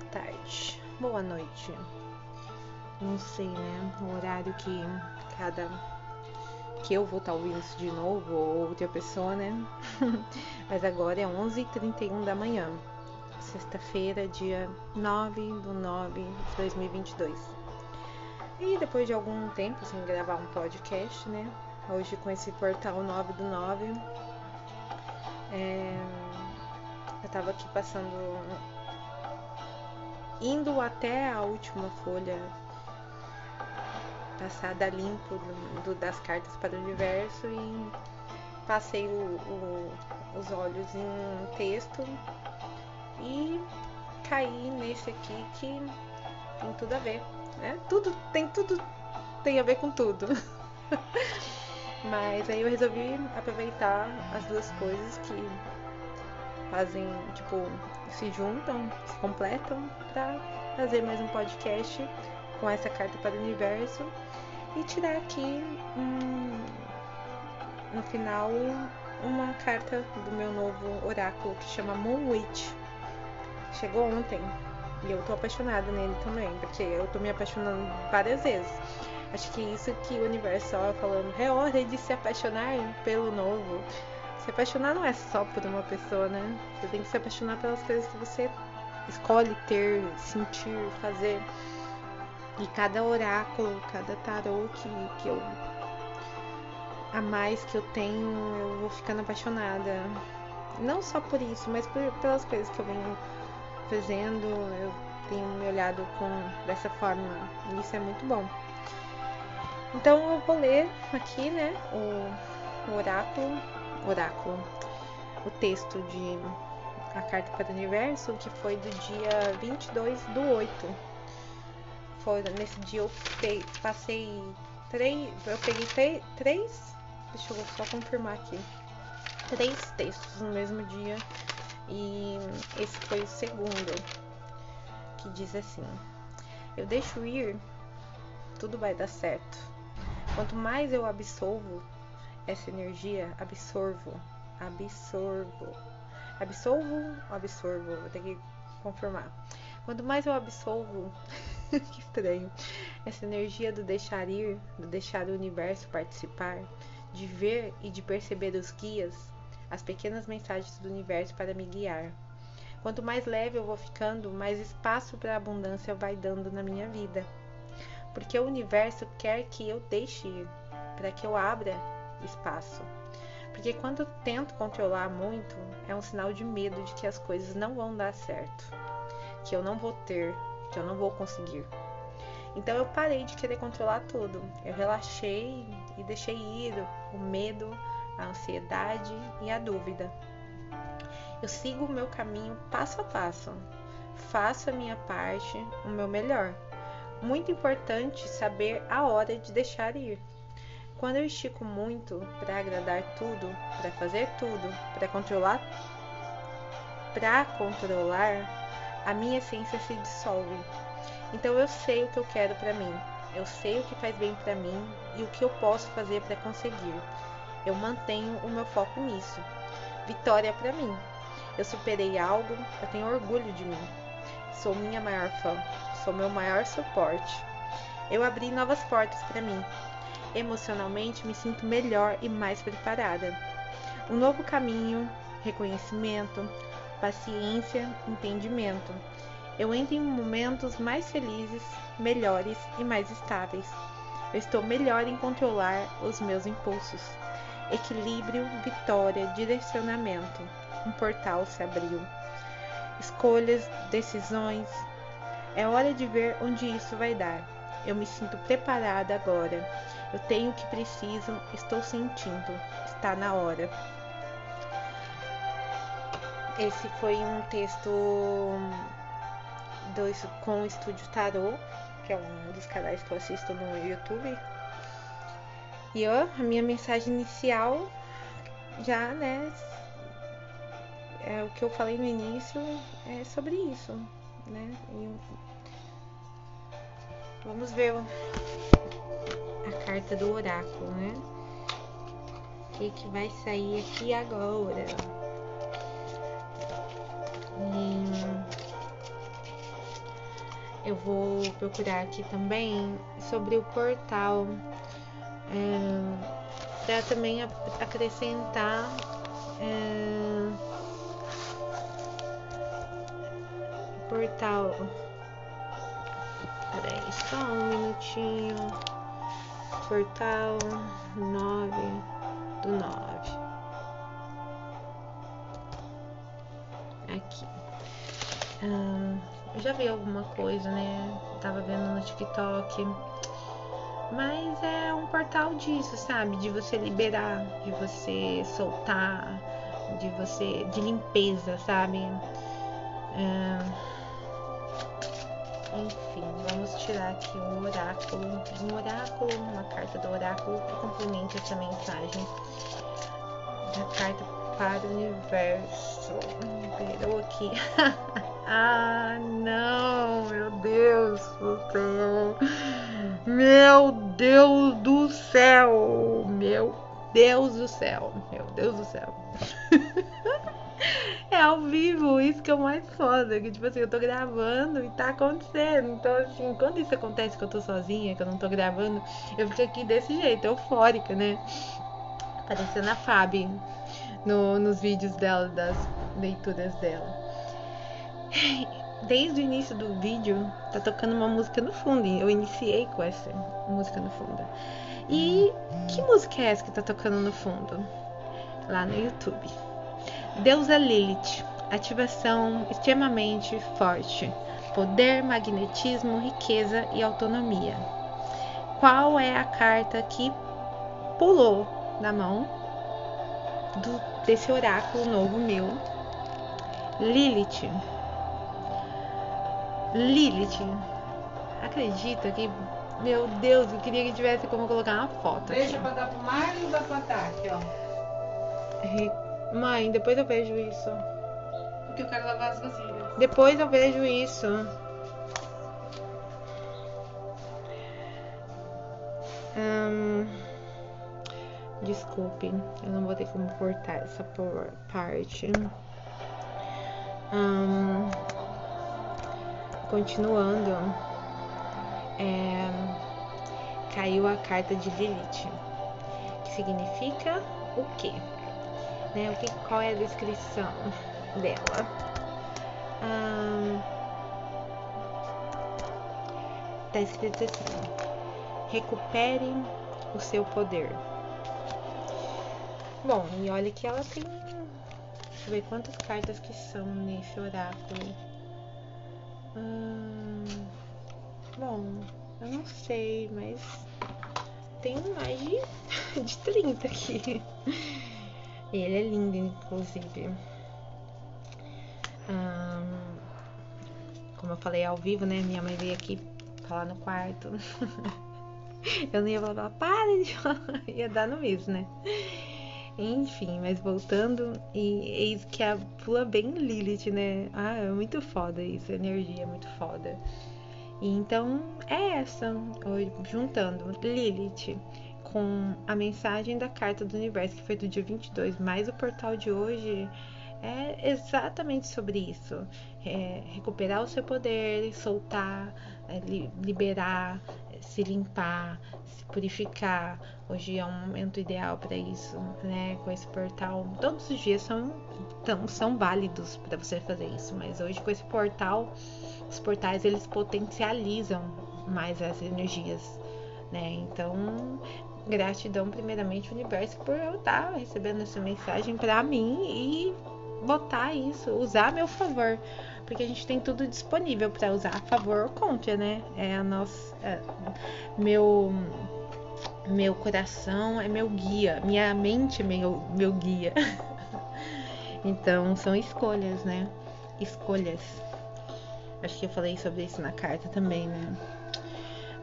boa tarde, boa noite. Não sei, né? O horário que cada. que eu vou estar tá ouvindo isso de novo, ou outra pessoa, né? Mas agora é 11h31 da manhã, sexta-feira, dia 9 de 9 de 2022. E depois de algum tempo sem gravar um podcast, né? Hoje com esse portal 9 do 9, é, eu tava aqui passando indo até a última folha passada limpo do, do, das cartas para o universo e passei o, o, os olhos em um texto e caí nesse aqui que tem tudo a ver, né? Tudo tem tudo tem a ver com tudo. Mas aí eu resolvi aproveitar as duas coisas que fazem, tipo, se juntam, se completam para fazer mais um podcast com essa carta para o universo e tirar aqui um, no final uma carta do meu novo oráculo que chama Moon Witch. Chegou ontem e eu tô apaixonada nele também, porque eu tô me apaixonando várias vezes. Acho que isso que o universo estava falando é hora de se apaixonar pelo novo. Se apaixonar não é só por uma pessoa, né? Você tem que se apaixonar pelas coisas que você escolhe ter, sentir, fazer. E cada oráculo, cada tarô que, que eu. a mais que eu tenho, eu vou ficando apaixonada. Não só por isso, mas por, pelas coisas que eu venho fazendo, eu tenho me olhado com dessa forma. E isso é muito bom. Então eu vou ler aqui, né, o, o oráculo oráculo o texto de A Carta para o Universo, que foi do dia 22 do 8. Foi, nesse dia eu passei três. Eu peguei três. Deixa eu só confirmar aqui. Três textos no mesmo dia. E esse foi o segundo. Que diz assim: Eu deixo ir, tudo vai dar certo. Quanto mais eu absolvo essa energia, absorvo, absorvo, absolvo, absorvo, vou ter que confirmar. Quanto mais eu absolvo, que estranho, essa energia do deixar ir, do deixar o universo participar, de ver e de perceber os guias, as pequenas mensagens do universo para me guiar. Quanto mais leve eu vou ficando, mais espaço para a abundância vai dando na minha vida. Porque o universo quer que eu deixe ir, para que eu abra espaço. Porque quando tento controlar muito, é um sinal de medo de que as coisas não vão dar certo, que eu não vou ter, que eu não vou conseguir. Então eu parei de querer controlar tudo. Eu relaxei e deixei ir o medo, a ansiedade e a dúvida. Eu sigo o meu caminho passo a passo. Faço a minha parte, o meu melhor. Muito importante saber a hora de deixar ir. Quando eu estico muito para agradar tudo, para fazer tudo, para controlar, para controlar, a minha essência se dissolve. Então eu sei o que eu quero para mim. Eu sei o que faz bem para mim e o que eu posso fazer para conseguir. Eu mantenho o meu foco nisso. Vitória para mim. Eu superei algo, eu tenho orgulho de mim. Sou minha maior fã, sou meu maior suporte. Eu abri novas portas para mim emocionalmente me sinto melhor e mais preparada. Um novo caminho, reconhecimento, paciência, entendimento. Eu entro em momentos mais felizes, melhores e mais estáveis. Eu estou melhor em controlar os meus impulsos. Equilíbrio, vitória, direcionamento. Um portal se abriu. Escolhas, decisões. É hora de ver onde isso vai dar. Eu me sinto preparada agora. Eu tenho o que preciso, estou sentindo, está na hora. Esse foi um texto do, com o Estúdio Tarô, que é um dos canais que eu assisto no YouTube. E ó, a minha mensagem inicial já, né? É o que eu falei no início é sobre isso, né? E vamos ver a carta do oráculo, né? O que, que vai sair aqui agora? E... eu vou procurar aqui também sobre o portal. É, para também acrescentar é, portal. Peraí, só um minutinho. Portal 9 do 9. Aqui. eu já vi alguma coisa, né? Tava vendo no TikTok. Mas é um portal disso, sabe? De você liberar, de você soltar, de você. de limpeza, sabe? Tirar aqui um oráculo, um oráculo, uma carta do oráculo que complemente essa mensagem da carta para o universo. Virou aqui. ah, não, meu Deus do céu. Meu Deus do céu. Meu Deus do céu. Meu Deus do céu. ao vivo, isso que é o mais foda. Que tipo assim, eu tô gravando e tá acontecendo. Então, assim, quando isso acontece que eu tô sozinha, que eu não tô gravando, eu fico aqui desse jeito, eufórica, né? Parecendo a Fabi no, nos vídeos dela, das leituras dela. Desde o início do vídeo, tá tocando uma música no fundo. Eu iniciei com essa música no fundo. E que música é essa que tá tocando no fundo? Lá no YouTube. Deusa Lilith, ativação extremamente forte, poder, magnetismo, riqueza e autonomia. Qual é a carta que pulou na mão do, desse oráculo novo meu? Lilith. Lilith. Acredita que meu Deus, eu queria que tivesse como colocar uma foto. Deixa aqui. pra dar pro pra dar aqui, ó. Mãe, depois eu vejo isso. Porque eu quero lavar as vasilhas. Depois eu vejo isso. Hum, desculpe, eu não vou ter como cortar essa parte. Hum, continuando, é, caiu a carta de Lilith, que significa o quê? Né? O que, qual é a descrição dela? tá escrito assim: recupere o seu poder. Bom, e olha que ela tem. Deixa eu ver quantas cartas que são nesse oráculo. Hum, bom, eu não sei, mas tem mais de, de 30 aqui. Ele é lindo, inclusive. como eu falei ao vivo, né? Minha mãe veio aqui falar no quarto. eu não ia falar, para de falar. ia dar no mesmo, né? Enfim, mas voltando, e eis que a pula bem Lilith, né? Ah, é muito foda isso, a energia é muito foda. E então é essa, juntando Lilith, com a mensagem da carta do universo, que foi do dia 22, mas o portal de hoje é exatamente sobre isso. É recuperar o seu poder, soltar, é, liberar, se limpar, se purificar. Hoje é um momento ideal para isso, né? Com esse portal, todos os dias são, tão, são válidos para você fazer isso, mas hoje com esse portal, os portais eles potencializam mais as energias, né? Então gratidão primeiramente ao universo por eu estar recebendo essa mensagem para mim e botar isso, usar a meu favor, porque a gente tem tudo disponível para usar a favor ou contra, né? É a nossa é, meu meu coração é meu guia, minha mente é meu meu guia. então são escolhas, né? Escolhas. Acho que eu falei sobre isso na carta também, né?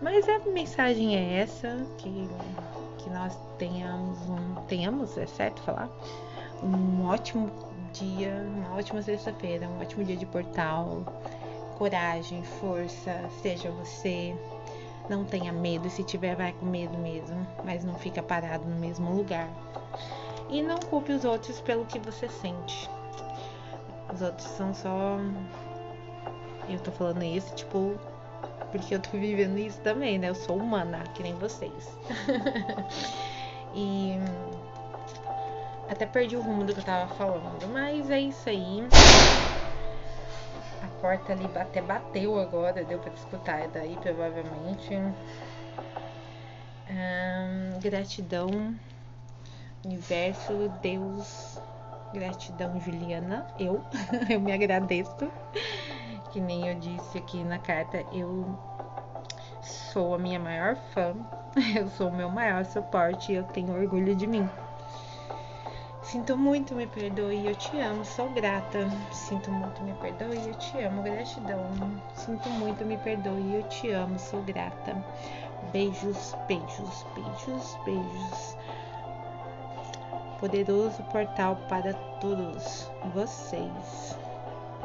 Mas a mensagem é essa, que, que nós tenhamos um. Tenhamos, é certo falar? Um ótimo dia, uma ótima sexta-feira, um ótimo dia de portal. Coragem, força, seja você. Não tenha medo, se tiver, vai com medo mesmo, mas não fica parado no mesmo lugar. E não culpe os outros pelo que você sente. Os outros são só. Eu tô falando isso, tipo, porque eu tô vivendo isso também, né? Eu sou humana, que nem vocês. e até perdi o rumo do que eu tava falando, mas é isso aí. A porta ali até bateu agora, deu pra escutar é daí provavelmente. Hum, gratidão, universo, Deus, gratidão, Juliana, eu, eu me agradeço. Que nem eu disse aqui na carta, eu sou a minha maior fã, eu sou o meu maior suporte e eu tenho orgulho de mim. Sinto muito, me perdoe, eu te amo, sou grata. Sinto muito, me perdoe, eu te amo, gratidão. Sinto muito, me perdoe, eu te amo, sou grata. Beijos, beijos, beijos, beijos. Poderoso portal para todos vocês.